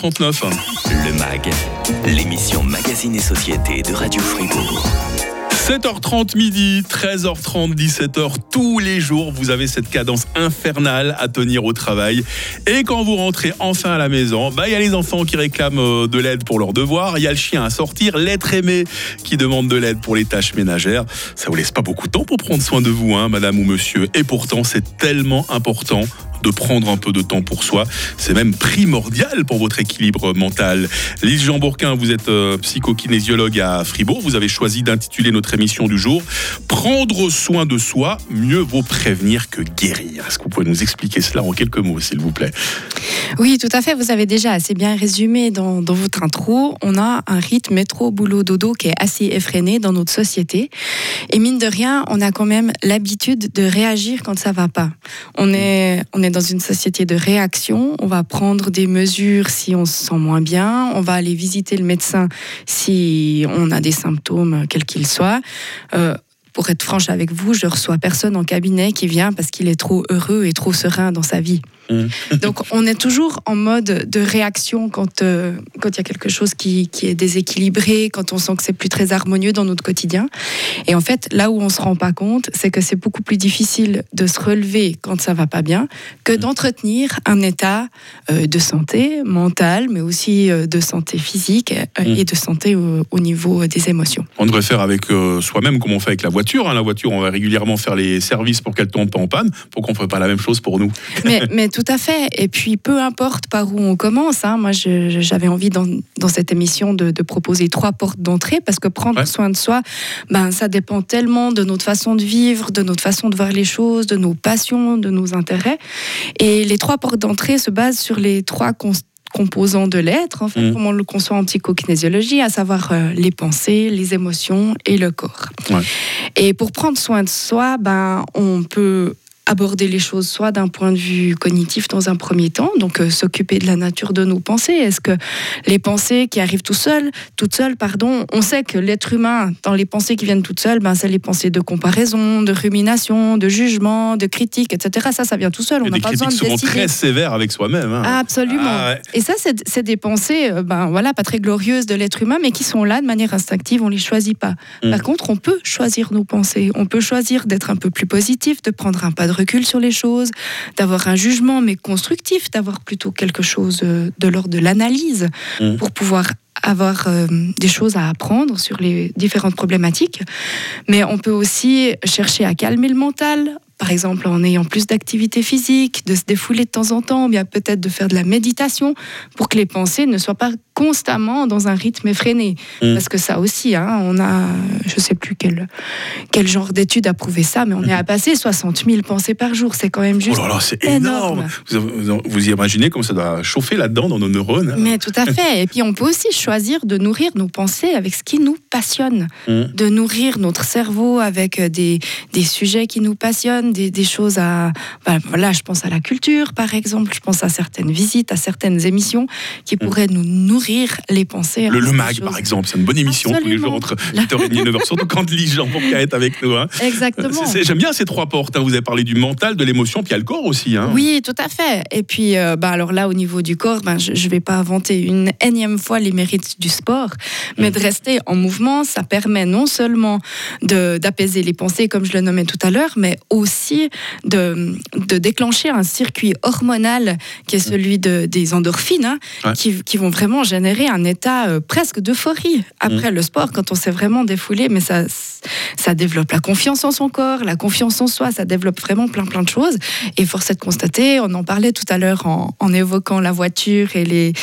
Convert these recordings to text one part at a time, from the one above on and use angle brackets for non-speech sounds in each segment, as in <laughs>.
39. Le MAG, l'émission Magazine et Société de Radio Fribourg. 7h30 midi, 13h30, 17h, tous les jours, vous avez cette cadence infernale à tenir au travail. Et quand vous rentrez enfin à la maison, bah, il y a les enfants qui réclament euh, de l'aide pour leurs devoirs, il y a le chien à sortir, l'être aimé qui demande de l'aide pour les tâches ménagères. Ça vous laisse pas beaucoup de temps pour prendre soin de vous, hein, madame ou monsieur. Et pourtant, c'est tellement important de prendre un peu de temps pour soi. C'est même primordial pour votre équilibre mental. Lise Jean Bourquin, vous êtes euh, psychokinésiologue à Fribourg. Vous avez choisi d'intituler notre émission du jour Prendre soin de soi, mieux vaut prévenir que guérir. Est-ce que vous pouvez nous expliquer cela en quelques mots, s'il vous plaît? Oui, tout à fait. Vous avez déjà assez bien résumé dans, votre intro. On a un rythme métro-boulot-dodo qui est assez effréné dans notre société. Et mine de rien, on a quand même l'habitude de réagir quand ça va pas. On est, on est dans une société de réaction. On va prendre des mesures si on se sent moins bien. On va aller visiter le médecin si on a des symptômes, quels qu'ils soient. Euh, pour être franche avec vous, je reçois personne en cabinet qui vient parce qu'il est trop heureux et trop serein dans sa vie. Mmh. Donc on est toujours en mode de réaction quand euh, quand il y a quelque chose qui, qui, est déséquilibré, quand on sent que c'est plus très harmonieux dans notre quotidien. Et en fait, là où on se rend pas compte, c'est que c'est beaucoup plus difficile de se relever quand ça va pas bien que d'entretenir un état euh, de santé mentale, mais aussi euh, de santé physique mmh. et de santé au, au, niveau des émotions. On devrait faire avec soi-même comme on fait avec la voiture. Hein. La voiture, on va régulièrement faire les services pour qu'elle tombe pas en panne. Pourquoi on ne ferait pas la même chose pour nous mais, mais tout <laughs> à fait. Et puis, peu importe par où on commence, hein, moi, j'avais envie dans, dans, cette émission de, de, proposer trois portes d'entrée parce que prendre ouais. soin de soi, ben, ça dépend tellement de notre façon de vivre, de notre façon de voir les choses, de nos passions, de nos intérêts. Et les trois portes d'entrée se basent sur les trois composants de l'être, en fait, mmh. comme on le conçoit en psychokinésiologie, à savoir euh, les pensées, les émotions et le corps. Ouais. Et pour prendre soin de soi, ben, on peut aborder les choses soit d'un point de vue cognitif dans un premier temps, donc euh, s'occuper de la nature de nos pensées. Est-ce que les pensées qui arrivent tout seul, toutes seules, pardon, on sait que l'être humain, dans les pensées qui viennent toutes seules, ben, c'est les pensées de comparaison, de rumination, de jugement, de critique, etc. Ça, ça vient tout seul. On n'a pas besoin de décider. très sévères avec soi-même. Hein. Absolument. Ah, ouais. Et ça, c'est des pensées, euh, ben voilà, pas très glorieuses de l'être humain, mais qui sont là de manière instinctive. On les choisit pas. Mmh. Par contre, on peut choisir nos pensées. On peut choisir d'être un peu plus positif, de prendre un pas de recul sur les choses, d'avoir un jugement mais constructif, d'avoir plutôt quelque chose de l'ordre de l'analyse mmh. pour pouvoir avoir euh, des choses à apprendre sur les différentes problématiques. Mais on peut aussi chercher à calmer le mental, par exemple en ayant plus d'activité physique, de se défouler de temps en temps, bien peut-être de faire de la méditation pour que les pensées ne soient pas constamment dans un rythme effréné. Mmh. Parce que ça aussi, hein, on a, je ne sais plus quel, quel genre d'étude a prouvé ça, mais on est à passer 60 000 pensées par jour. C'est quand même juste. Oh là là, c'est énorme. énorme. Vous, vous, imaginez comment ça doit chauffer là-dedans dans nos neurones Mais tout à fait. Et puis on peut aussi choisir de nourrir nos pensées avec ce qui nous passionne, mmh. de nourrir notre cerveau avec des, des sujets qui nous passionnent, des, des choses à. Ben, voilà, je pense à la culture, par exemple, je pense à certaines visites, à certaines émissions qui pourraient mmh. nous nourrir les pensées. Le, le MAG, par exemple, c'est une bonne émission Absolument. tous les jours entre 8h30 et 9h, surtout quand Jean Bourquin est avec nous. Hein. Exactement. J'aime bien ces trois portes. Hein. Vous avez parlé du mental, de l'émotion, puis il y a le corps aussi. Hein. Oui, tout à fait. Et puis, euh, bah, alors là, au niveau du corps, bah, je ne vais pas inventer une énième fois les mérites du sport, mais mmh. de rester en mouvement, ça permet non seulement d'apaiser les pensées, comme je le nommais tout à l'heure, mais aussi de, de, déclencher un circuit hormonal qui est celui de, des endorphines, hein, ouais. qui, qui vont vraiment générer générer un état euh, presque d'euphorie après mmh. le sport quand on s'est vraiment défoulé, mais ça, ça développe la confiance en son corps, la confiance en soi, ça développe vraiment plein plein de choses. Et force est de constater, on en parlait tout à l'heure en, en, évoquant la voiture et les,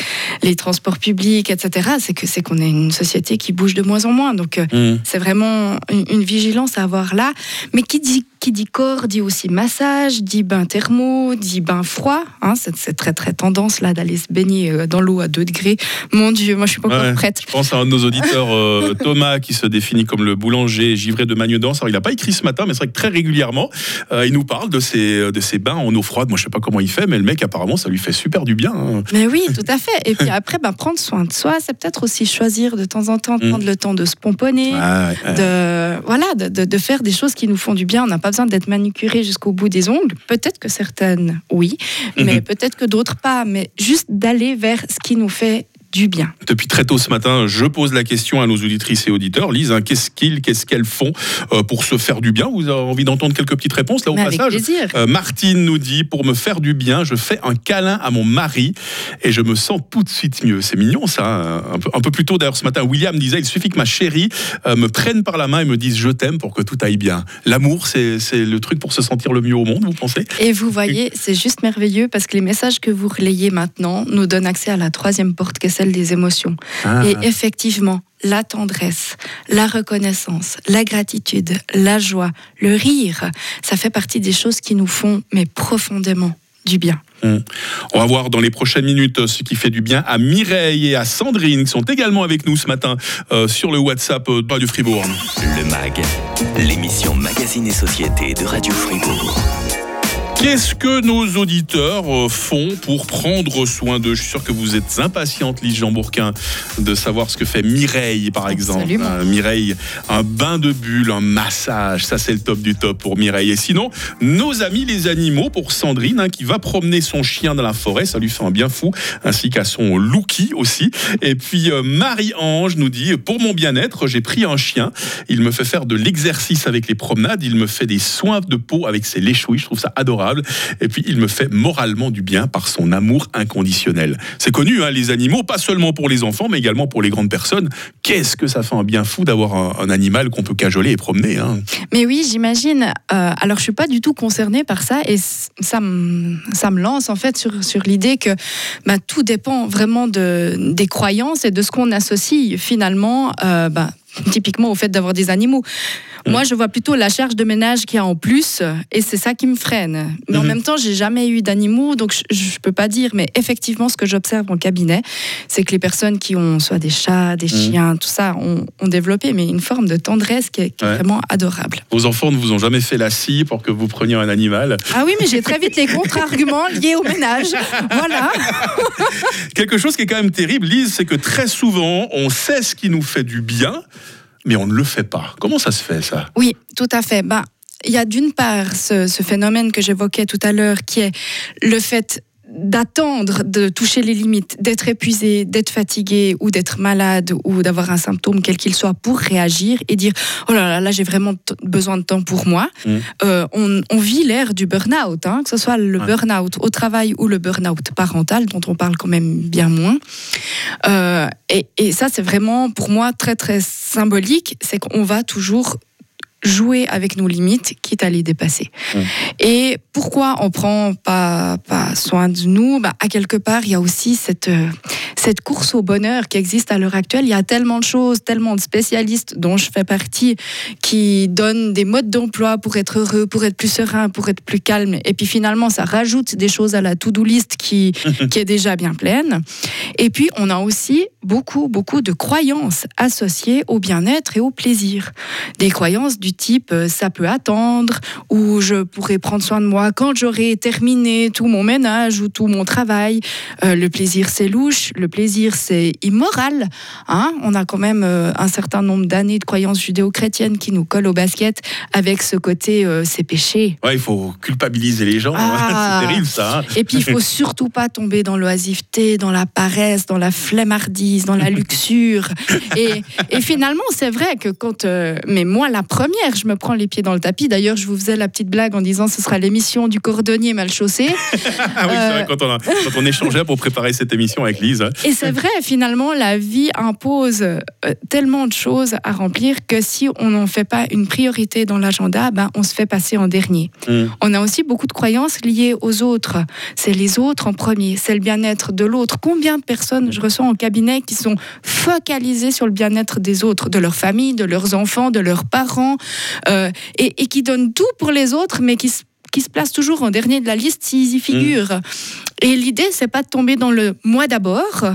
les transports publics, etc. C'est que c'est qu'on est une société qui bouge de moins en moins, donc mmh. c'est vraiment une, une vigilance à avoir là. Mais qui dit qui dit corps dit aussi massage, dit bain thermo, dit bain froid. Hein, c'est très très tendance là d'aller se baigner euh, dans l'eau à 2 degrés. Mon Dieu, moi je suis pas encore ouais, prête. Je pense à un de nos auditeurs, euh, <laughs> Thomas, qui se définit comme le boulanger givré de Magnedance. Alors il n'a pas écrit ce matin, mais c'est vrai que très régulièrement, euh, il nous parle de ses, de ses bains en eau froide. Moi je sais pas comment il fait, mais le mec apparemment ça lui fait super du bien. Hein. Mais oui, tout à fait. Et puis <laughs> après, bah, prendre soin de soi, c'est peut-être aussi choisir de temps en temps, prendre mmh. le temps de se pomponner, ah, ouais, de, voilà, de, de, de, faire des choses qui nous font du bien. On n'a pas pas besoin d'être manucuré jusqu'au bout des ongles. Peut-être que certaines, oui, mais Mhm. peut-être que d'autres pas. Mais juste d'aller vers ce qui nous fait du bien. Depuis très tôt ce matin, je pose la question à nos auditrices et auditeurs. Lise, hein, qu'est-ce qu'ils, qu'est-ce qu'elles font euh, pour se faire du bien? Vous avez envie d'entendre quelques petites réponses là au Mais avec passage? plaisir. Euh, Martine nous dit pour me faire du bien, je fais un câlin à mon mari et je me sens tout de suite mieux. C'est mignon ça. hein. Un peu, un peu plus tôt d'ailleurs ce matin, William disait il suffit que ma chérie euh, me prenne par la main et me dise je t'aime pour que tout aille bien. L'amour, c'est, c'est le truc pour se sentir le mieux au monde, vous pensez? Et vous voyez, c'est juste merveilleux parce que les messages que vous relayez maintenant nous donnent accès à la troisième porte qui est celle des émotions. Ah. Et effectivement, la tendresse, la reconnaissance, la gratitude, la joie, le rire, ça fait partie des choses qui nous font, mais profondément, du bien. On va voir dans les prochaines minutes ce qui fait du bien à Mireille et à Sandrine qui sont également avec nous ce matin euh, sur le WhatsApp euh, de Radio Fribourg. Le MAG, l'émission Magazine et Société de Radio Fribourg. Qu'est-ce que nos auditeurs euh, font pour prendre soin d'eux? Je suis sûr que vous êtes impatiente, Lise Jean Bourquin, de savoir ce que fait Mireille, par exemple. Absolument. Euh, Mireille, un bain de bulles, un massage, ça c'est le top du top pour Mireille. Et sinon, nos amis les animaux pour Sandrine, hein, qui va promener son chien dans la forêt, ça lui fait un bien fou, ainsi qu'à son Louki aussi. Et puis euh, Marie-Ange nous dit, pour mon bien-être, j'ai pris un chien, il me fait faire de l'exercice avec les promenades, il me fait des soins de peau avec ses léchouilles, je trouve ça Et puis il me fait moralement du bien par son amour inconditionnel. C'est connu, hein, les animaux, pas seulement pour les enfants, mais également pour les grandes personnes. Qu'est-ce que ça fait un bien fou d'avoir un, animal qu'on peut cajoler et promener. hein. Mais oui, j'imagine. euh, alors, je suis pas du tout concernée par ça et ça me, ça me lance en fait sur, sur l'idée que bah, tout dépend vraiment de, des croyances et de ce qu'on associe finalement, euh, bah, typiquement au fait d'avoir des animaux. Moi, je vois plutôt la charge de ménage qu'il y a en plus, et c'est ça qui me freine. Mais en Mhm. même temps, j'ai jamais eu d'animaux, donc je, je peux pas dire. Mais effectivement, ce que j'observe en cabinet, c'est que les personnes qui ont soit des chats, des chiens, tout ça, ont, ont développé mais une forme de tendresse qui est, qui est Ouais. vraiment adorable. Vos enfants ne vous ont jamais fait la scie pour que vous preniez un animal? Ah oui, mais j'ai très vite les contre-arguments liés au ménage. Voilà. <laughs> Quelque chose qui est quand même terrible, Lise, c'est que très souvent, on sait ce qui nous fait du bien, mais on ne le fait pas. Comment ça se fait, ça? Oui, tout à fait. Ben, il y a d'une part ce, ce phénomène que j'évoquais tout à l'heure qui est le fait d'attendre de toucher les limites, d'être épuisé, d'être fatigué ou d'être malade ou d'avoir un symptôme quel qu'il soit pour réagir et dire oh là là là j'ai vraiment besoin de temps pour moi. Mm. Euh, on, on vit l'ère du burn-out, hein, que ce soit le Ouais. burn-out au travail ou le burn-out parental dont on parle quand même bien moins. Euh, et, et ça c'est vraiment pour moi très très symbolique, c'est qu'on va toujours jouer avec nos limites, quitte à les dépasser. Mm. Et pourquoi on prend pas, pas soin de nous? Bah, À quelque part, il y a aussi cette, euh, cette course au bonheur qui existe à l'heure actuelle. Il y a tellement de choses, tellement de spécialistes dont je fais partie qui donnent des modes d'emploi pour être heureux, pour être plus serein, pour être plus calme. Et puis finalement, ça rajoute des choses à la to-do list qui, <laughs> qui est déjà bien pleine. Et puis, on a aussi beaucoup, beaucoup de croyances associées au bien-être et au plaisir. Des croyances du type euh, ça peut attendre, ou je pourrais prendre soin de moi quand j'aurai terminé tout mon ménage ou tout mon travail. Euh, le plaisir, c'est louche. Le plaisir, c'est immoral. Hein on a quand même euh, un certain nombre d'années de croyances judéo-chrétiennes qui nous collent au basket avec ce côté c'est péché. Ouais, il faut culpabiliser les gens. Ah. <laughs> c'est terrible, ça. hein. Et puis, il faut surtout pas tomber dans l'oisiveté, dans la paresse, dans la flemmardise, dans la <laughs> luxure. Et, et finalement, c'est vrai que quand. euh, mais moi, la première, je me prends les pieds dans le tapis. D'ailleurs, je vous faisais la petite blague en disant ce sera l'émission du cordonnier mal chaussé. <laughs> Ah oui, c'est Euh. vrai, quand on, a- quand on échangeait pour préparer cette émission avec Lise. hein. Et c'est vrai, finalement, la vie impose euh, tellement de choses à remplir que si on n'en fait pas une priorité dans l'agenda, ben, on se fait passer en dernier. Mm. On a aussi beaucoup de croyances liées aux autres. C'est les autres en premier, c'est le bien-être de l'autre. Combien de personnes je reçois en cabinet qui sont focalisées sur le bien-être des autres, de leur famille, de leurs enfants, de leurs parents, euh, et, et qui donnent tout pour les autres, mais qui se qui se placent toujours en dernier de la liste s'ils y figurent. Et l'idée, c'est pas de tomber dans le moi d'abord,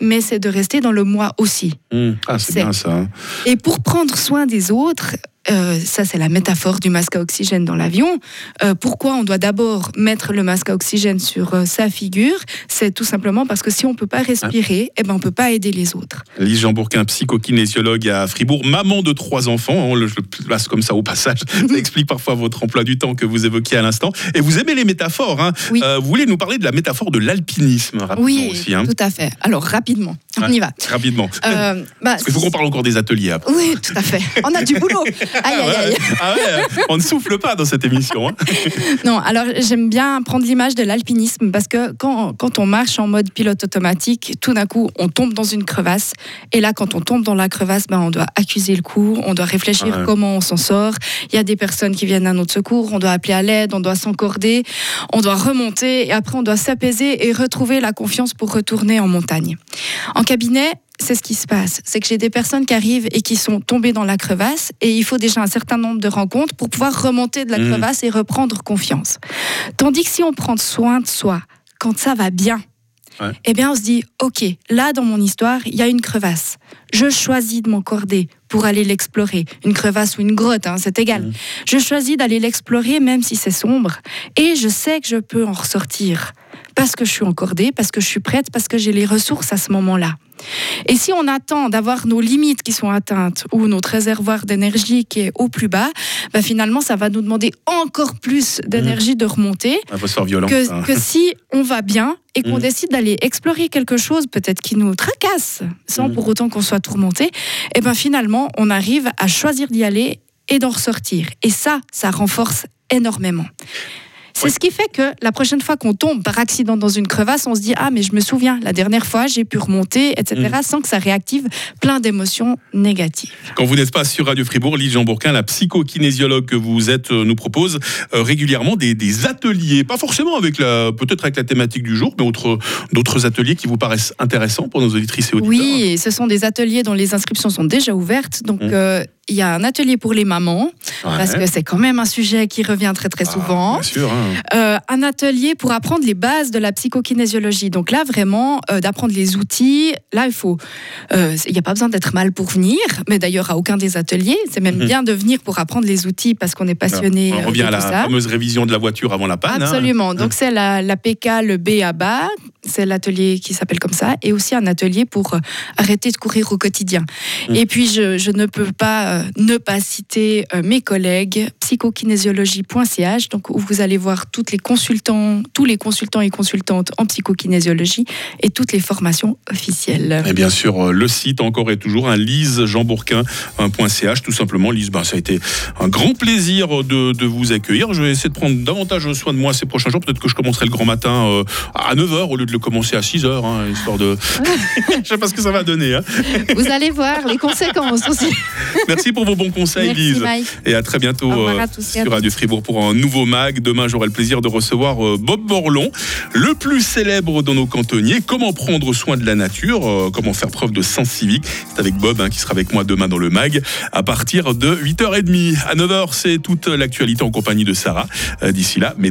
mais c'est de rester dans le moi aussi. Mm. Ah, c'est C'est- bien ça. hein. Et pour prendre soin des autres, euh, ça c'est la métaphore du masque à oxygène dans l'avion. Euh, pourquoi on doit d'abord mettre le masque à oxygène sur euh, sa figure? C'est tout simplement parce que si on peut pas respirer, eh ben on peut pas aider les autres. Lise Jean Bourquin, psychokinésiologue à Fribourg, maman de trois enfants, hein, je le place comme ça au passage, <laughs> ça explique parfois votre emploi du temps que vous évoquiez à l'instant. Et vous aimez les métaphores, hein. Oui. Vous voulez nous parler de la métaphore de l'alpinisme rapidement Oui, aussi. hein. tout à fait. Alors rapidement, on y va. Rapidement. Euh, bah, Parce qu'il faut qu'on parle encore des ateliers après. Oui, tout à fait. On a du boulot. <laughs> Aïe, aïe, aïe. Ah ouais, on ne souffle pas dans cette émission. hein. <laughs> Non, alors j'aime bien prendre l'image de l'alpinisme parce que quand, quand on marche en mode pilote automatique, tout d'un coup, on tombe dans une crevasse. Et là, quand on tombe dans la crevasse, ben, on doit accuser le coup, on doit réfléchir Ouais. comment on s'en sort. Il y a des personnes qui viennent à notre secours, on doit appeler à l'aide, on doit s'encorder, on doit remonter et après on doit s'apaiser et retrouver la confiance pour retourner en montagne. En cabinet, c'est ce qui se passe. C'est que j'ai des personnes qui arrivent et qui sont tombées dans la crevasse et il faut déjà un certain nombre de rencontres pour pouvoir remonter de la Mhm. crevasse et reprendre confiance. Tandis que si on prend soin de soi, quand ça va bien, Ouais. eh bien on se dit, ok, là dans mon histoire, il y a une crevasse. Je choisis de m'encorder pour aller l'explorer. Une crevasse ou une grotte, hein, c'est égal. Mhm. Je choisis d'aller l'explorer même si c'est sombre. Et je sais que je peux en ressortir. Parce que je suis encordée, parce que je suis prête, parce que j'ai les ressources à ce moment-là. Et si on attend d'avoir nos limites qui sont atteintes ou notre réservoir d'énergie qui est au plus bas, bah finalement, ça va nous demander encore plus d'énergie de remonter sort violent. que, hein. que si on va bien et qu'on Mhm. décide d'aller explorer quelque chose peut-être qui nous tracasse sans Mhm. pour autant qu'on soit tourmenté, et ben finalement, on arrive à choisir d'y aller et d'en ressortir. Et ça, ça renforce énormément. C'est ce qui fait que la prochaine fois qu'on tombe par accident dans une crevasse, on se dit ah mais je me souviens la dernière fois j'ai pu remonter etc Mhm. sans que ça réactive plein d'émotions négatives. Quand vous n'êtes pas sur Radio Fribourg, Lise Jean Bourquin, la psychokinésiologue que vous êtes, euh, nous propose euh, régulièrement des, des ateliers, pas forcément avec la, peut-être avec la thématique du jour, mais autre- d'autres ateliers qui vous paraissent intéressants pour nos auditrices et auditeurs. Oui, et ce sont des ateliers dont les inscriptions sont déjà ouvertes. Donc, Mhm. euh, il y a un atelier pour les mamans, parce que c'est quand même un sujet qui revient très très Ah, souvent. bien sûr. hein. Euh, un atelier pour apprendre les bases de la psychokinésiologie. Donc là, vraiment, euh, d'apprendre les outils. Là, il faut. euh, Il n'y a pas besoin d'être mal pour venir, mais d'ailleurs, à aucun des ateliers. C'est même Mhm. bien de venir pour apprendre les outils parce qu'on est passionné On euh, revient de à la ça. fameuse révision de la voiture avant la panne. hein. Absolument. Donc c'est la, la PK, le B à bas, c'est l'atelier qui s'appelle comme ça, et aussi un atelier pour euh, arrêter de courir au quotidien. Mm. Et puis je, je ne peux pas euh, ne pas citer euh, mes collègues psychokinésiologie.ch, donc où vous allez voir toutes les consultants, tous les consultants et consultantes en psychokinésiologie et toutes les formations officielles. Et bien sûr, euh, le site encore et toujours, un lisejeanbourquin.ch, tout simplement. Lise, ben, ça a été un grand plaisir de, de vous accueillir. Je vais essayer de prendre davantage soin de moi ces prochains jours. Peut-être que je commencerai le grand matin euh, à 9h au lieu de le commencer à 6h, hein, histoire de... <laughs> je sais pas ce que ça va donner. hein. Vous allez voir les conséquences aussi. Merci pour vos bons conseils, Merci Lise. Et à très bientôt euh, à sur Radio Fribourg pour un nouveau mag. Demain, j'aurai le plaisir de recevoir euh, Bob Borlon, le plus célèbre dans nos cantonniers. Comment prendre soin de la nature, euh, comment faire preuve de sens civique. C'est avec Bob hein, qui sera avec moi demain dans le mag à partir de 8h30. À 9h, c'est toute l'actualité en compagnie de Sarah. D'ici là, métro